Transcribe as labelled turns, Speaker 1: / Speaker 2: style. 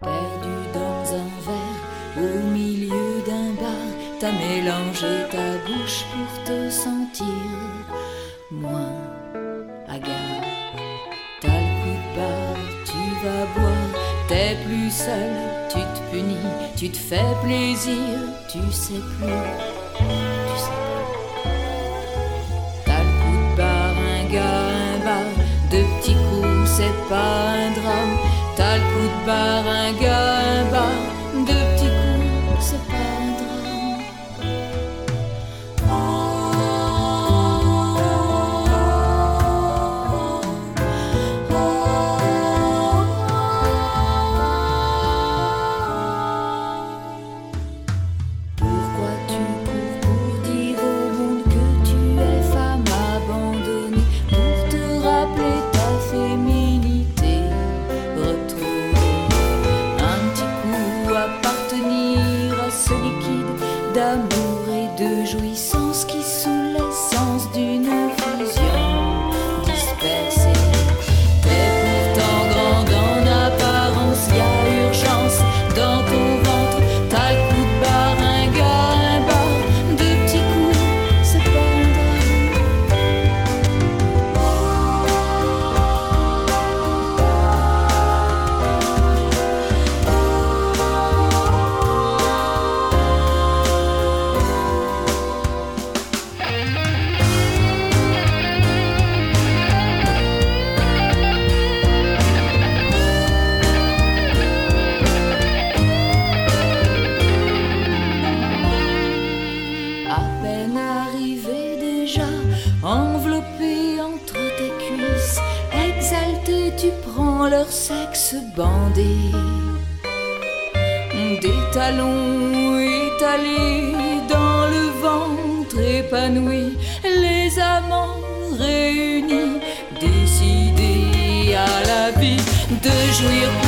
Speaker 1: perdu dans un verre au milieu t'as mélangé ta bouche pour te sentir moins hagard. T'as le coup de barre, tu vas boire, t'es plus seul tu te fais plaisir, tu sais plus, tu sais plus. T'as le coup de bar, un gars, un bar, deux petits coups, c'est pas un drame. T'as le coup de bar, un gars. d'amour et de jouissance qui sont l'essence d'une fusion. Mon arrivée déjà enveloppée entre tes cuisses, exaltée, tu prends leur sexe bandé. Des talons étalés dans le ventre épanoui, les amants réunis, décidés à la vie de jouir.